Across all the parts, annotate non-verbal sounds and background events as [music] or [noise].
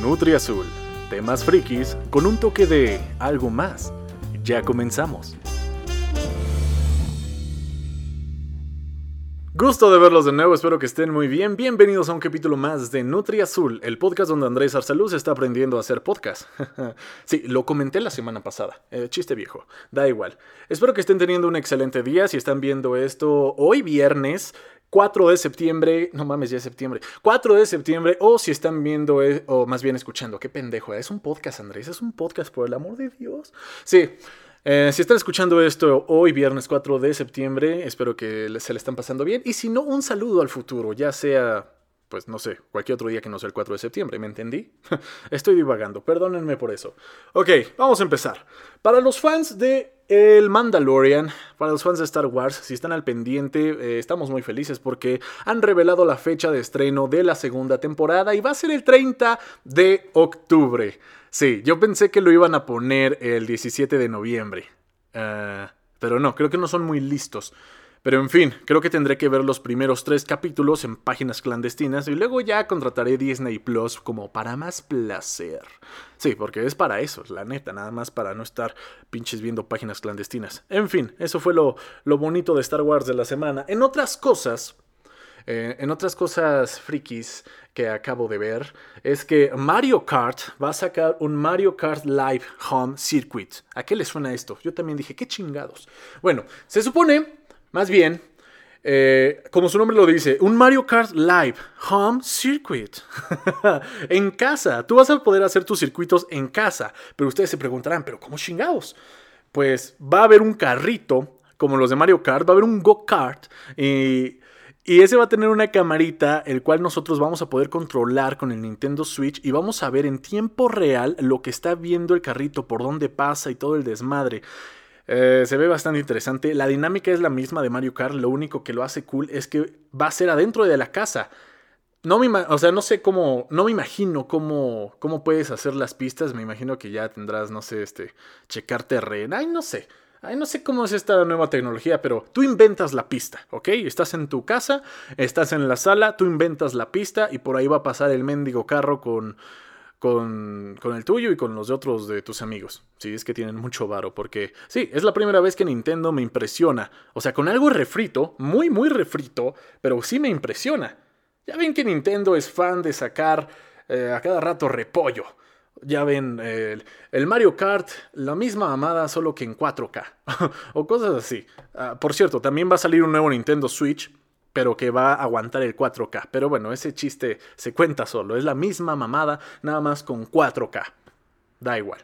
Nutri Azul, temas frikis con un toque de algo más. Ya comenzamos. Gusto de verlos de nuevo, espero que estén muy bien. Bienvenidos a un capítulo más de Nutri Azul, el podcast donde Andrés Arsaluz está aprendiendo a hacer podcast. [laughs] sí, lo comenté la semana pasada. Eh, chiste viejo, da igual. Espero que estén teniendo un excelente día. Si están viendo esto hoy viernes, 4 de septiembre, no mames, ya es septiembre, 4 de septiembre, o si están viendo, eh, o más bien escuchando, qué pendejo, es un podcast, Andrés, es un podcast, por el amor de Dios. Sí, eh, si están escuchando esto hoy, viernes 4 de septiembre, espero que se le están pasando bien. Y si no, un saludo al futuro, ya sea, pues no sé, cualquier otro día que no sea el 4 de septiembre, ¿me entendí? [laughs] Estoy divagando, perdónenme por eso. Ok, vamos a empezar. Para los fans de El Mandalorian, para los fans de Star Wars, si están al pendiente, eh, estamos muy felices porque han revelado la fecha de estreno de la segunda temporada y va a ser el 30 de octubre. Sí, yo pensé que lo iban a poner el 17 de noviembre. Ah, pero no, creo que no son muy listos. Pero en fin, creo que tendré que ver los primeros tres capítulos en páginas clandestinas y luego ya contrataré Disney Plus como para más placer. Sí, porque es para eso, la neta, nada más para no estar pinches viendo páginas clandestinas. En fin, eso fue lo, lo bonito de Star Wars de la semana. En otras cosas, eh, en otras cosas frikis que acabo de ver, es que Mario Kart va a sacar un Mario Kart Live Home Circuit. ¿A qué le suena esto? Yo también dije, qué chingados. Bueno, se supone, más bien, eh, como su nombre lo dice, un Mario Kart Live Home Circuit. [laughs] en casa. Tú vas a poder hacer tus circuitos en casa. Pero ustedes se preguntarán, ¿pero cómo chingados? Pues va a haber un carrito, como los de Mario Kart, va a haber un go-kart. Y y ese va a tener una camarita, el cual nosotros vamos a poder controlar con el Nintendo Switch y vamos a ver en tiempo real lo que está viendo el carrito, por dónde pasa y todo el desmadre. Eh, se ve bastante interesante. La dinámica es la misma de Mario Kart, lo único que lo hace cool es que va a ser adentro de la casa. No me, o sea, no sé cómo, no me imagino cómo, cómo puedes hacer las pistas. Me imagino que ya tendrás, no sé, este, checar terreno. Ay, no sé. Ay, no sé cómo es esta nueva tecnología, pero tú inventas la pista, ¿ok? Estás en tu casa, estás en la sala, tú inventas la pista y por ahí va a pasar el mendigo carro con, con, con, el tuyo y con los de otros de tus amigos. Si es que tienen mucho varo, porque sí, es la primera vez que Nintendo me impresiona. O sea, con algo refrito, muy, muy refrito, pero sí me impresiona. Ya ven que Nintendo es fan de sacar eh, a cada rato repollo. Ya ven, el, Mario Kart, la misma amada, solo que en 4K. [laughs] o cosas así. Ah, por cierto, también va a salir un nuevo Nintendo Switch, pero que va a aguantar el 4K. Pero bueno, ese chiste se cuenta solo. Es la misma mamada, nada más con 4K. Da igual.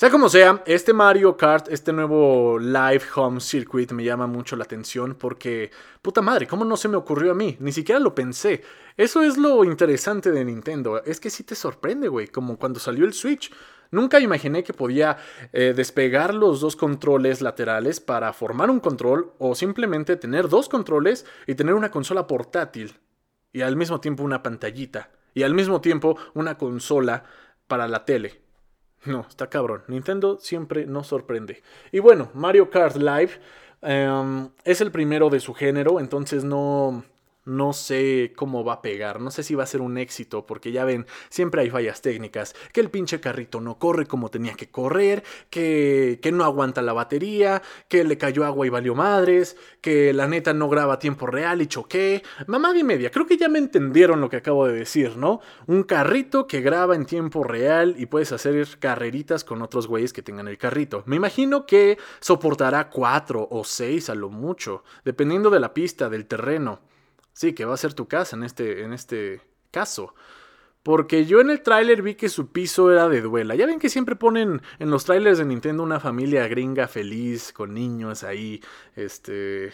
Sea como sea, este Mario Kart, este nuevo Live Home Circuit me llama mucho la atención porque, puta madre, ¿cómo no se me ocurrió a mí? Ni siquiera lo pensé. Eso es lo interesante de Nintendo, es que sí te sorprende, güey, como cuando salió el Switch. Nunca imaginé que podía eh, despegar los dos controles laterales para formar un control o simplemente tener dos controles y tener una consola portátil y al mismo tiempo una pantallita y al mismo tiempo una consola para la tele. No, está cabrón. Nintendo siempre nos sorprende. Y bueno, Mario Kart Live em, es el primero de su género, entonces no, no sé cómo va a pegar, no sé si va a ser un éxito, porque ya ven, siempre hay fallas técnicas, que el pinche carrito no corre como tenía que correr, que, que no aguanta la batería, que le cayó agua y valió madres, que la neta no graba a tiempo real y choqué. Mamá y media, creo que ya me entendieron lo que acabo de decir, ¿no? Un carrito que graba en tiempo real y puedes hacer carreritas con otros güeyes que tengan el carrito. Me imagino que soportará cuatro o seis a lo mucho, dependiendo de la pista, del terreno. Sí, que va a ser tu casa en este, en este caso. Porque yo en el tráiler vi que su piso era de duela. Ya ven que siempre ponen en los trailers de Nintendo una familia gringa feliz, con niños ahí, este...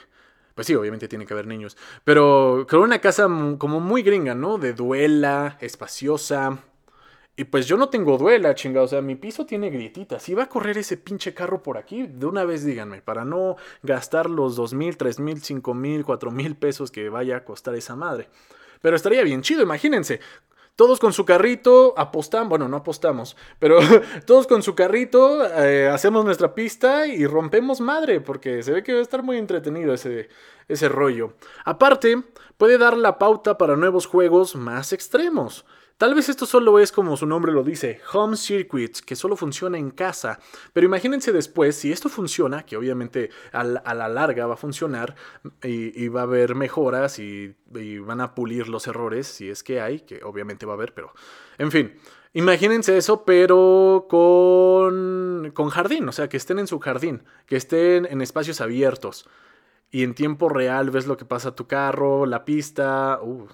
Pues sí, obviamente tiene que haber niños. Pero con una casa como muy gringa, ¿no? De duela, espaciosa, y pues yo no tengo duela, chingada. O sea, mi piso tiene grietitas. Si va a correr ese pinche carro por aquí, de una vez díganme, para no gastar los dos mil, tres mil, cinco mil, cuatro mil pesos que vaya a costar esa madre. Pero estaría bien chido, imagínense. Todos con su carrito apostamos, bueno, no apostamos, pero [laughs] todos con su carrito eh, hacemos nuestra pista y rompemos madre, porque se ve que va a estar muy entretenido ese, ese rollo. Aparte, puede dar la pauta para nuevos juegos más extremos. Tal vez esto solo es como su nombre lo dice, home circuits, que solo funciona en casa. Pero imagínense después, si esto funciona, que obviamente a la, larga va a funcionar y, va a haber mejoras y, van a pulir los errores, si es que hay, que obviamente va a haber, pero en fin. Imagínense eso, pero con, con jardín, o sea, que estén en su jardín, que estén en espacios abiertos y en tiempo real ves lo que pasa a tu carro, la pista. Uh,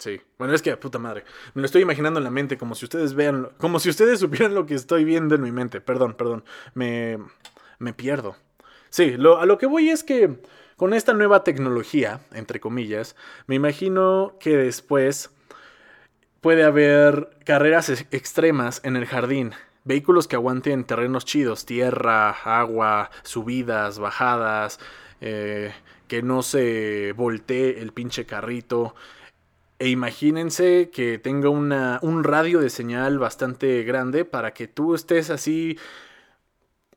sí. Bueno, es que puta madre. Me lo estoy imaginando en la mente, como si ustedes vean, como si ustedes [laughs] supieran lo que estoy viendo en mi mente. Perdón, perdón. Me, me pierdo. Sí, lo, a lo que voy es que con esta nueva tecnología, entre comillas, me imagino que después puede haber carreras extremas en el jardín. Vehículos que aguanten terrenos chidos, tierra, agua, subidas, bajadas, eh, que no se voltee el pinche carrito. E imagínense que tenga una, un radio de señal bastante grande para que tú estés así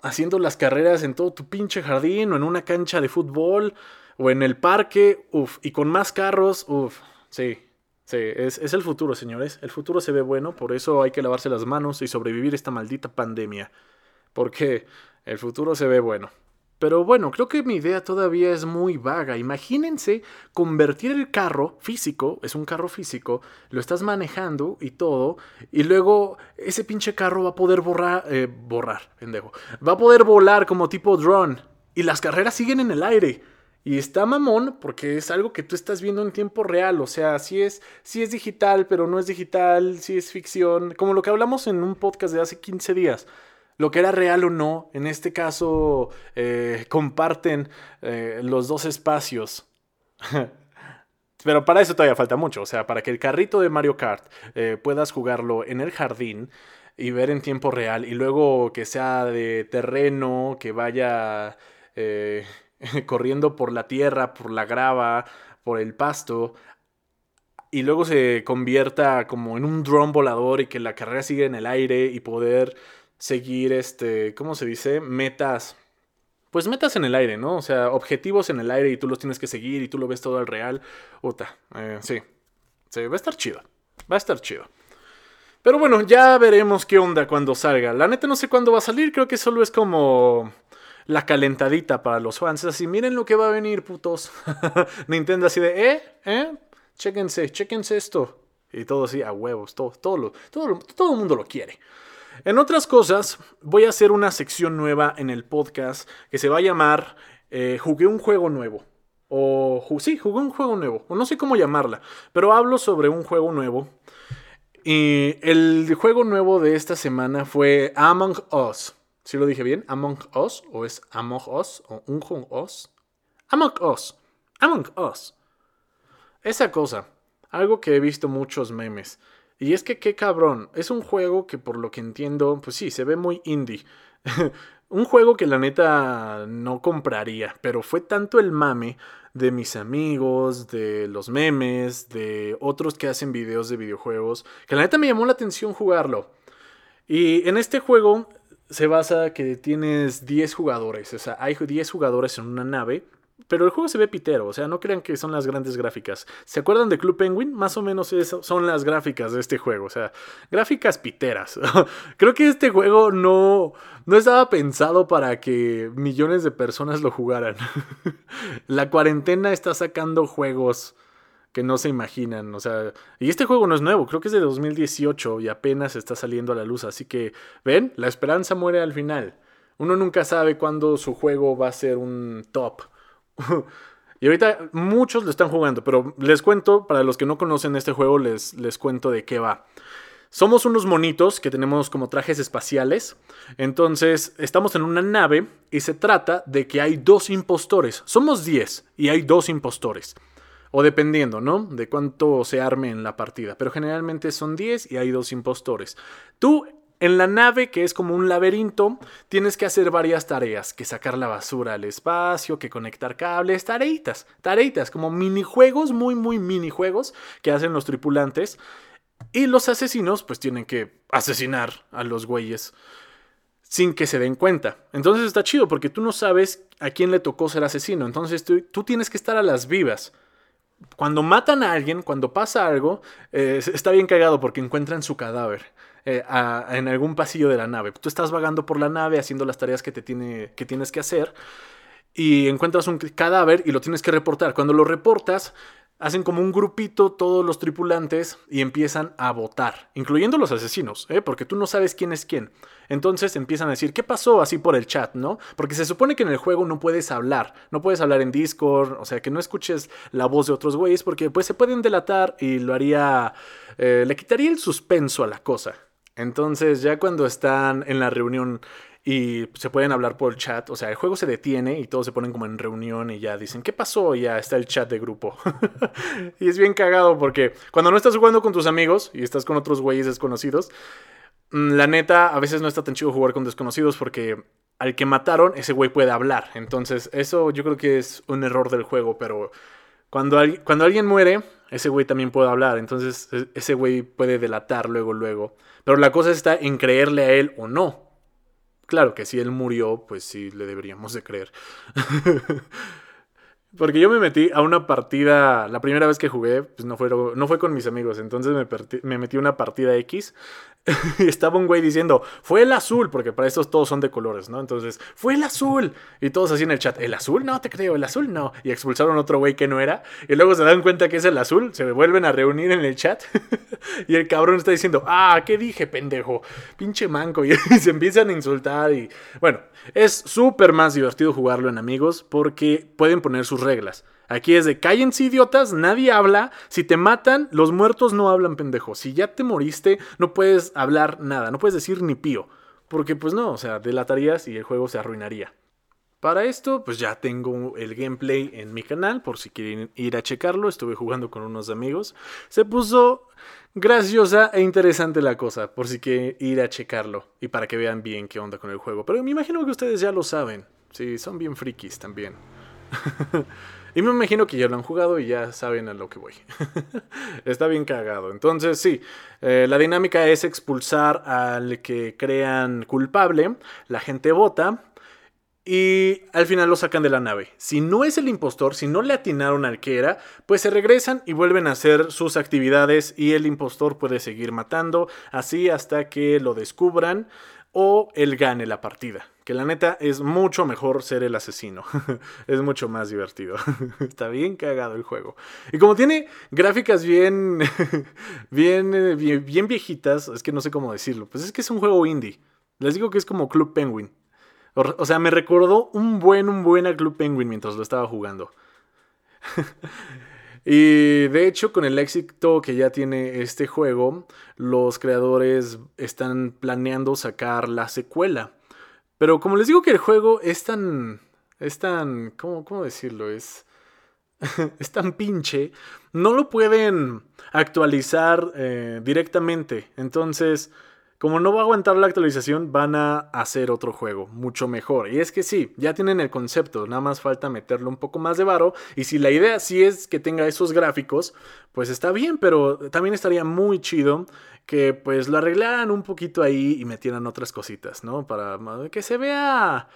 haciendo las carreras en todo tu pinche jardín o en una cancha de fútbol o en el parque, uff, y con más carros, uff, sí, sí, es, es, el futuro, señores. El futuro se ve bueno, por eso hay que lavarse las manos y sobrevivir esta maldita pandemia. Porque el futuro se ve bueno. Pero bueno, creo que mi idea todavía es muy vaga. Imagínense convertir el carro físico, es un carro físico, lo estás manejando y todo, y luego ese pinche carro va a poder borrar, eh, borrar, pendejo, va a poder volar como tipo drone, y las carreras siguen en el aire. Y está mamón porque es algo que tú estás viendo en tiempo real. O sea, sí es, sí es digital, pero no es digital, sí es ficción. Como lo que hablamos en un podcast de hace 15 días lo que era real o no, en este caso eh, comparten eh, los dos espacios. [laughs] Pero para eso todavía falta mucho, o sea, para que el carrito de Mario Kart eh, puedas jugarlo en el jardín y ver en tiempo real y luego que sea de terreno, que vaya [laughs] corriendo por la tierra, por la grava, por el pasto, y luego se convierta como en un dron volador y que la carrera siga en el aire y poder seguir, este, ¿cómo se dice? Metas. Pues metas en el aire, ¿no? O sea, objetivos en el aire y tú los tienes que seguir y tú lo ves todo al real. Uta, eh, sí. Sí, va a estar chido. Va a estar chido. Pero bueno, ya veremos qué onda cuando salga. La neta no sé cuándo va a salir, creo que solo es como la calentadita para los fans. Así, miren lo que va a venir, putos. [laughs] Nintendo así de, ¿eh? ¿eh? Chéquense, chéquense esto. Y todo así, a huevos, todo, todo, todo, todo el mundo lo quiere. En otras cosas, voy a hacer una sección nueva en el podcast que se va a llamar eh, Jugué un juego nuevo. O sí, jugué un juego nuevo. O no sé cómo llamarla. Pero hablo sobre un juego nuevo. Y el juego nuevo de esta semana fue Among Us. ¿Sí lo dije bien? Among Us. ¿O es Among Us? ¿O Unjong Us? Among Us. Among Us. Esa cosa. Algo que he visto muchos memes. Y es que qué cabrón, es un juego que por lo que entiendo, pues sí, se ve muy indie. [laughs] un juego que la neta no compraría, pero fue tanto el mame de mis amigos, de los memes, de otros que hacen videos de videojuegos, que la neta me llamó la atención jugarlo. Y en este juego se basa que tienes 10 jugadores, o sea, hay 10 jugadores en una nave pero el juego se ve pitero, o sea, no crean que son las grandes gráficas. ¿Se acuerdan de Club Penguin? Más o menos eso son las gráficas de este juego, o sea, gráficas piteras. [laughs] Creo que este juego no, no estaba pensado para que millones de personas lo jugaran. [laughs] La cuarentena está sacando juegos que no se imaginan, o sea, y este juego no es nuevo, creo que es de 2018 y apenas está saliendo a la luz, así que, ven, la esperanza muere al final. Uno nunca sabe cuándo su juego va a ser un top. [laughs] y ahorita muchos lo están jugando, pero les cuento, para los que no conocen este juego, les, les cuento de qué va. Somos unos monitos que tenemos como trajes espaciales. Entonces, estamos en una nave y se trata de que hay dos impostores. Somos 10 y hay dos impostores. O dependiendo, ¿no? De cuánto se arme en la partida. Pero generalmente son 10 y hay dos impostores. Tú en la nave, que es como un laberinto, tienes que hacer varias tareas, que sacar la basura al espacio, que conectar cables, tareitas, tareitas, como minijuegos, muy, muy minijuegos que hacen los tripulantes. Y los asesinos, pues tienen que asesinar a los güeyes sin que se den cuenta. Entonces está chido porque tú no sabes a quién le tocó ser asesino. Entonces tú, tienes que estar a las vivas cuando matan a alguien, cuando pasa algo, eh, está bien cagado porque encuentran su cadáver. Eh, en algún pasillo de la nave. Tú estás vagando por la nave haciendo las tareas que, te tiene, que tienes que hacer y encuentras un cadáver y lo tienes que reportar. Cuando lo reportas, hacen como un grupito todos los tripulantes y empiezan a votar, incluyendo los asesinos, ¿eh? porque tú no sabes quién es quién. Entonces empiezan a decir, ¿qué pasó así por el chat, no? Porque se supone que en el juego no puedes hablar, no puedes hablar en Discord, o sea, que no escuches la voz de otros güeyes, porque pues se pueden delatar y lo haría, eh, le quitaría el suspenso a la cosa. Entonces ya cuando están en la reunión y se pueden hablar por el chat. O sea, el juego se detiene y todos se ponen como en reunión y ya dicen, ¿qué pasó? Y ya está el chat de grupo. [laughs] y es bien cagado porque cuando no estás jugando con tus amigos y estás con otros güeyes desconocidos, mm, la neta, a veces no está tan chido jugar con desconocidos porque al que mataron, ese güey puede hablar. Entonces, eso yo creo que es un error del juego, pero cuando, alguien muere, ese güey también puede hablar. Entonces, e, ese güey puede delatar luego, luego. Pero la cosa está en creerle a él o no. Claro que si él murió, pues sí le deberíamos de creer. [laughs] Porque yo me metí a una partida, la primera vez que jugué, pues no fue, no fue con mis amigos, entonces me, me metí a una partida X [laughs] y estaba un güey diciendo, fue el azul, porque para estos todos son de colores, ¿no? Entonces, fue el azul. Y todos así en el chat, ¿el azul? No, te creo, el azul no. Y expulsaron a otro güey que no era. Y luego se dan cuenta que es el azul, se vuelven a reunir en el chat. [laughs] y el cabrón está diciendo, ah, ¿qué dije, pendejo? Pinche manco. [laughs] Y se empiezan a insultar. Y bueno, es súper más divertido jugarlo en amigos porque pueden poner sus reglas. Aquí es de cállense idiotas, nadie habla. Si te matan, los muertos no hablan, pendejo. Si ya te moriste, no puedes hablar nada, no puedes decir ni pío. Porque pues no, o sea, delatarías y el juego se arruinaría. Para esto, pues ya tengo el gameplay en mi canal, por si quieren ir a checarlo. Estuve jugando con unos amigos. Se puso graciosa e interesante la cosa, por si quieren ir a checarlo y para que vean bien qué onda con el juego. Pero me imagino que ustedes ya lo saben. Sí, son bien frikis también. [laughs] Y me imagino que ya lo han jugado y ya saben a lo que voy. [laughs] Está bien cagado. Entonces, sí, eh, la dinámica es expulsar al que crean culpable, la gente vota. Y al final lo sacan de la nave. Si no es el impostor, si no le atinaron al que era, pues se regresan y vuelven a hacer sus actividades y el impostor puede seguir matando, así hasta que lo descubran o él gane la partida. Que la neta es mucho mejor ser el asesino. [laughs] es mucho más divertido. [laughs] Está bien cagado el juego. Y como tiene gráficas bien, [laughs] bien, bien, viejitas, es que no sé cómo decirlo. Pues es que es un juego indie. Les digo que es como Club Penguin. O, sea, me recordó un buen, un buen Club Penguin mientras lo estaba jugando. Y de hecho, con el éxito que ya tiene este juego, los creadores están planeando sacar la secuela. Pero como les digo que el juego es tan... Es tan... ¿Cómo, cómo decirlo? Es... [laughs] es tan pinche. No lo pueden actualizar eh, directamente. Entonces como no va a aguantar la actualización, van a hacer otro juego mucho mejor. Y es que sí, ya tienen el concepto, nada más falta meterle un poco más de varo. Y si la idea sí es que tenga esos gráficos, pues está bien, pero también estaría muy chido que pues lo arreglaran un poquito ahí y metieran otras cositas, ¿no? Para que se vea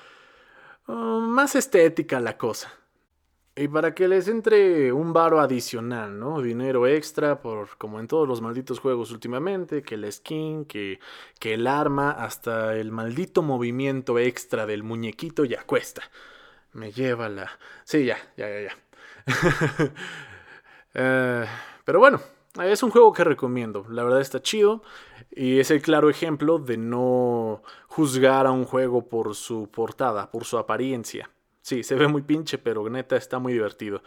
uh, más estética la cosa. Y para que les entre un varo adicional, ¿no? Dinero extra, por como en todos los malditos juegos últimamente, que el skin, que, que el arma, hasta el maldito movimiento extra del muñequito ya cuesta. Me lleva la... Sí, ya, ya, ya, ya. [laughs] Eh, pero bueno, es un juego que recomiendo. La verdad está chido. Y es el claro ejemplo de no juzgar a un juego por su portada, por su apariencia. Sí, se ve muy pinche, pero neta está muy divertido.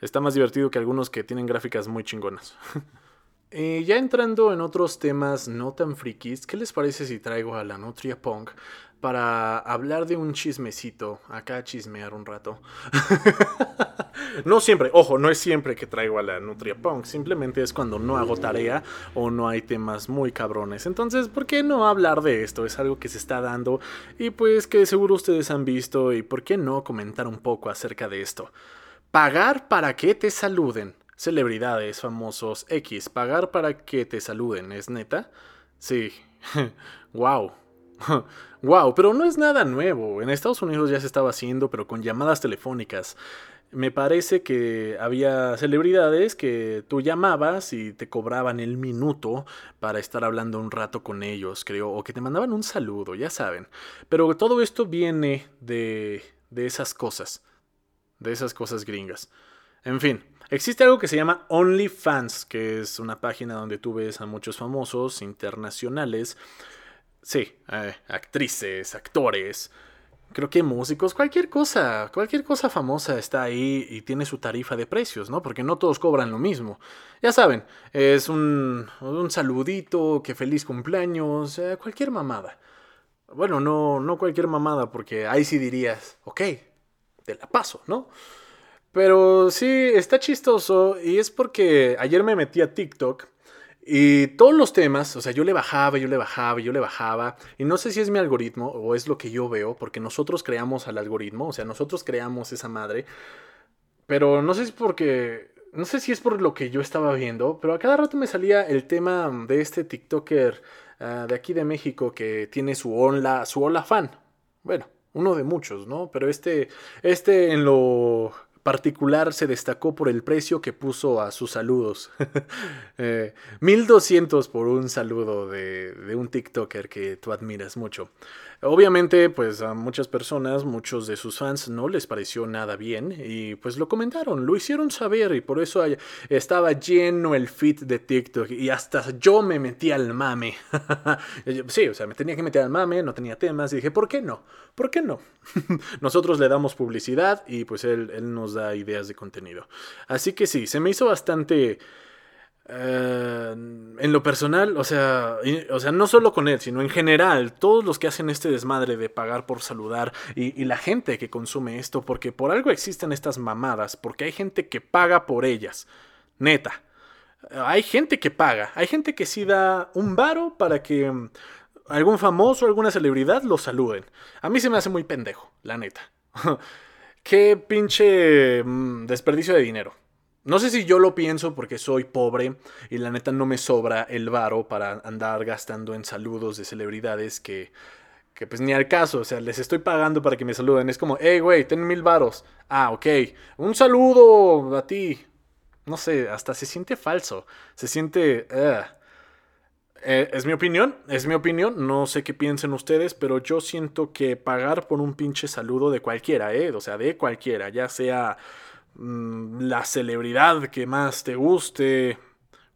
Está más divertido que algunos que tienen gráficas muy chingonas. [laughs] y ya entrando en otros temas no tan frikis, ¿qué les parece si traigo a la Nutria Punk para hablar de un chismecito, acá chismear un rato. [laughs] no siempre, ojo, no es siempre que traigo a la Nutria Punk, simplemente es cuando no hago tarea o no hay temas muy cabrones. Entonces, ¿por qué no hablar de esto? Es algo que se está dando y pues que seguro ustedes han visto y ¿por qué no comentar un poco acerca de esto? Pagar para que te saluden. Celebridades, famosos, X, pagar para que te saluden, ¿es neta? Sí. [laughs] wow. wow, [laughs] pero no es nada nuevo. En Estados Unidos ya se estaba haciendo, pero con llamadas telefónicas. Me parece que había celebridades que tú llamabas y te cobraban el minuto para estar hablando un rato con ellos, creo, o que te mandaban un saludo, ya saben. Pero todo esto viene de, de esas cosas, de esas cosas gringas. En fin, existe algo que se llama OnlyFans, que es una página donde tú ves a muchos famosos internacionales, sí, eh, actrices, actores, creo que músicos, cualquier cosa, cualquier cosa famosa está ahí y tiene su tarifa de precios, ¿no? Porque no todos cobran lo mismo. Ya saben, es un, un saludito, que feliz cumpleaños, eh, cualquier mamada. Bueno, no, no cualquier mamada, porque ahí sí dirías, ok, te la paso, ¿no? Pero sí, está chistoso y es porque ayer me metí a TikTok y todos los temas, o sea, yo le bajaba, yo le bajaba, yo le bajaba. Y no sé si es mi algoritmo o es lo que yo veo, porque nosotros creamos al algoritmo, o sea, nosotros creamos esa madre. Pero no sé si porque. No sé si es por lo que yo estaba viendo, pero a cada rato me salía el tema de este TikToker ah, de aquí de México que tiene su hola, su hola fan. Bueno, uno de muchos, ¿no? Pero este, este en lo particular se destacó por el precio que puso a sus saludos. 1200 [laughs] eh, por un saludo de, un TikToker que tú admiras mucho. Obviamente, pues a muchas personas, muchos de sus fans no les pareció nada bien y pues lo comentaron, lo hicieron saber y por eso estaba lleno el feed de TikTok y hasta yo me metí al mame. [laughs] sí, o sea, me tenía que meter al mame, no tenía temas y dije, ¿por qué no? ¿Por qué no? [laughs] Nosotros le damos publicidad y pues él, él nos da ideas de contenido. Así que sí, se me hizo bastante eh, en lo personal, o sea, o sea, no solo con él, sino en general, todos los que hacen este desmadre de pagar por saludar y, la gente que consume esto, porque por algo existen estas mamadas, porque hay gente que paga por ellas, neta. Hay gente que paga, hay gente que sí da un varo para que mm, algún famoso, alguna celebridad lo saluden. A mí se me hace muy pendejo, la neta. [laughs] Qué pinche mm, desperdicio de dinero. No sé si yo lo pienso porque soy pobre y la neta no me sobra el varo para andar gastando en saludos de celebridades que, que pues ni al caso, o sea, les estoy pagando para que me saluden. Es como, hey, güey, ten mil varos. Ah, ok. Un saludo a ti. No sé, hasta se siente falso. Se siente... Eh, es mi opinión, es mi opinión, no sé qué piensen ustedes, pero yo siento que pagar por un pinche saludo de cualquiera, ¿eh? O sea, de cualquiera, ya sea la celebridad que más te guste.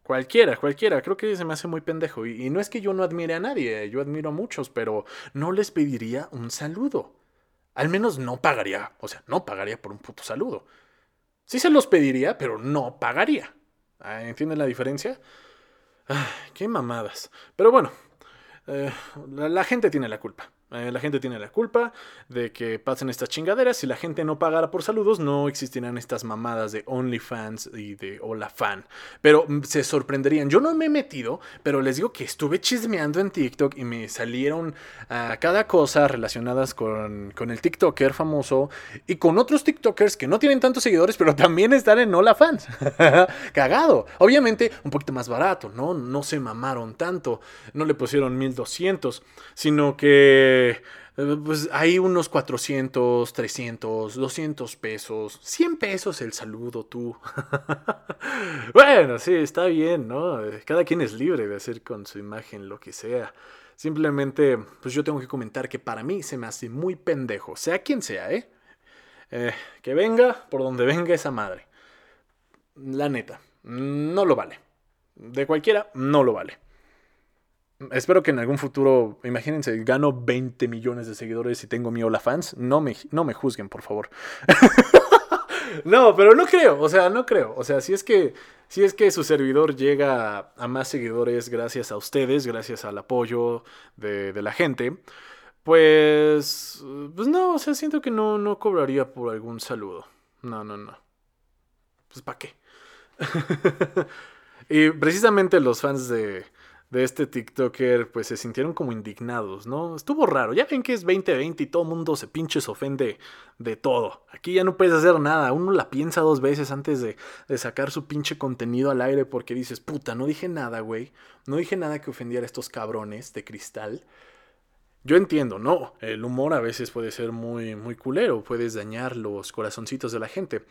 Cualquiera, cualquiera. Creo que se me hace muy pendejo. Y, no es que yo no admire a nadie, yo admiro a muchos, pero no les pediría un saludo. Al menos no pagaría, o sea, no pagaría por un puto saludo. Sí se los pediría, pero no pagaría. ¿Entienden la diferencia? qué mamadas. Pero bueno, eh, la gente tiene la culpa. Eh, la gente tiene la culpa de que pasen estas chingaderas. Si la gente no pagara por saludos, no existirían estas mamadas de OnlyFans y de Hola Fan. Pero mm, se sorprenderían. Yo no me he metido, pero les digo que estuve chismeando en TikTok y me salieron a cada cosa relacionadas con, con, el TikToker famoso y con otros TikTokers que no tienen tantos seguidores, pero también están en Hola Fans. [laughs] Cagado. Obviamente, un poquito más barato, ¿no? No se mamaron tanto. No le pusieron 1200, sino que eh, pues hay unos 400, 300, 200 pesos, 100 pesos el saludo tú. [laughs] bueno, sí, está bien, ¿no? Cada quien es libre de hacer con su imagen lo que sea. Simplemente, pues yo tengo que comentar que para mí se me hace muy pendejo, sea quien sea, ¿eh? eh que venga por donde venga esa madre. La neta, no lo vale. De cualquiera, no lo vale. Espero que en algún futuro, imagínense, gano 20 millones de seguidores y tengo mi hola fans. No me, no me juzguen, por favor. [laughs] no, pero no creo, o sea, no creo. O sea, si es que, si es que su servidor llega a más seguidores gracias a ustedes, gracias al apoyo de, la gente, pues, pues no, o sea, siento que no, no cobraría por algún saludo. No, no, no. Pues ¿para qué? [laughs] y precisamente los fans de de este TikToker, pues se sintieron como indignados, ¿no? Estuvo raro. Ya ven que es 2020 y todo el mundo se pinche se ofende de todo. Aquí ya no puedes hacer nada. Uno la piensa dos veces antes de, de sacar su pinche contenido al aire porque dices, puta, no dije nada, güey. No dije nada que ofendiera a estos cabrones de cristal. Yo entiendo, no, el humor a veces puede ser muy, muy culero, puedes dañar los corazoncitos de la gente,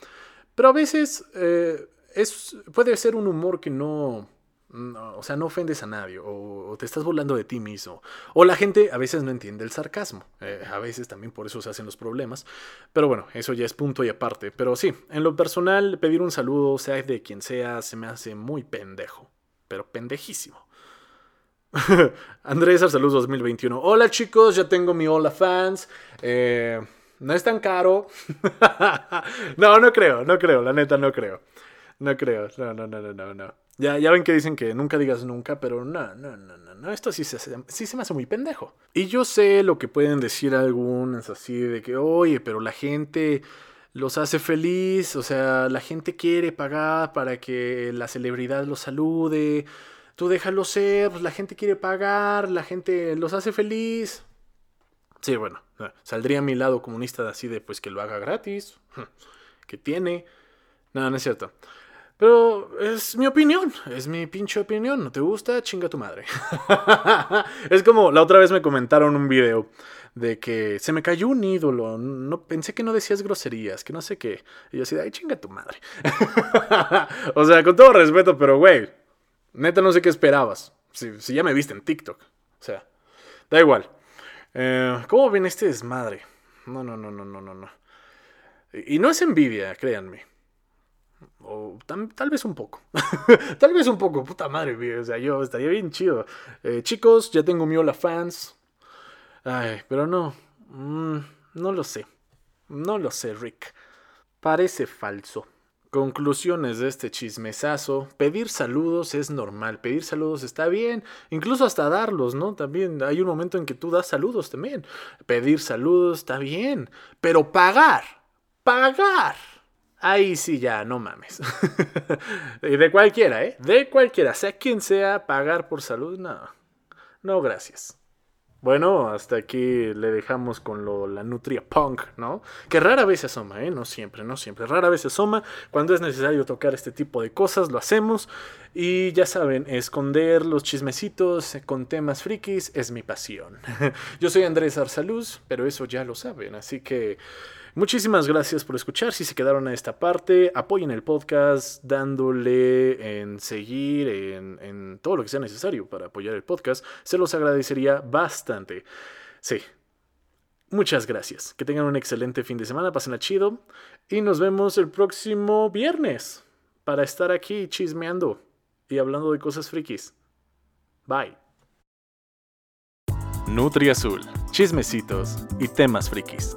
pero a veces eh, es, puede ser un humor que no, o sea, no ofendes a nadie, o, te estás burlando de ti mismo. O la gente a veces no entiende el sarcasmo. Eh, a veces también por eso se hacen los problemas. Pero bueno, eso ya es punto y aparte. Pero sí, en lo personal, pedir un saludo, sea de quien sea, se me hace muy pendejo. Pero pendejísimo. Andrés Arsaluz 2021. Hola chicos, ya tengo mi Hola fans. Eh, no es tan caro. [laughs] no, no creo, no creo, la neta no creo. No creo, no, no, no, no, no. Ya, ya ven que dicen que nunca digas nunca, pero no, no, no, no, no. Esto sí se, sí se me hace muy pendejo. Y yo sé lo que pueden decir algunos así de que, oye, pero la gente los hace feliz, o sea, la gente quiere pagar para que la celebridad los salude tú déjalo ser, pues la gente quiere pagar, la gente los hace feliz. Sí, bueno, saldría a mi lado comunista así de pues que lo haga gratis, [laughs] que tiene. No, no es cierto. Pero es mi opinión, es mi pinche opinión. ¿No te gusta? Chinga tu madre. [laughs] es como la otra vez me comentaron un video de que se me cayó un ídolo. No, pensé que no decías groserías, que no sé qué. Y yo así, ay, chinga tu madre. [laughs] o sea, con todo respeto, pero güey, Neta, no sé qué esperabas. Si, ya me viste en TikTok. O sea, da igual. Eh, ¿Cómo viene este desmadre? No, no, no, no, no, no, no. Y no es envidia, créanme. O tal vez un poco. [laughs] tal vez un poco, puta madre, o sea, yo estaría bien chido. Eh, chicos, ya tengo mi hola fans. Ay, pero no. Mm, no lo sé. No lo sé, Rick. Parece falso. Conclusiones de este chismesazo. Pedir saludos es normal, pedir saludos está bien, incluso hasta darlos, ¿no? También hay un momento en que tú das saludos también. Pedir saludos está bien, pero pagar, pagar. Ahí sí ya, no mames. [laughs] de cualquiera, ¿eh? De cualquiera, sea quien sea, pagar por salud, no. No, gracias. Bueno, hasta aquí le dejamos con lo, la Nutria Punk, ¿no? Que rara vez se asoma, ¿eh? No siempre, no siempre. Rara vez se asoma. Cuando es necesario tocar este tipo de cosas, lo hacemos. Y ya saben, esconder los chismecitos con temas frikis es mi pasión. [laughs] Yo soy Andrés Arsaluz, pero eso ya lo saben. Así que Muchísimas gracias por escuchar. Si se quedaron a esta parte, apoyen el podcast dándole en seguir, en, todo lo que sea necesario para apoyar el podcast. Se los agradecería bastante. Sí. Muchas gracias. Que tengan un excelente fin de semana. Pasen chido. Y nos vemos el próximo viernes para estar aquí chismeando y hablando de cosas frikis. Bye. Nutri Azul, chismecitos y temas frikis.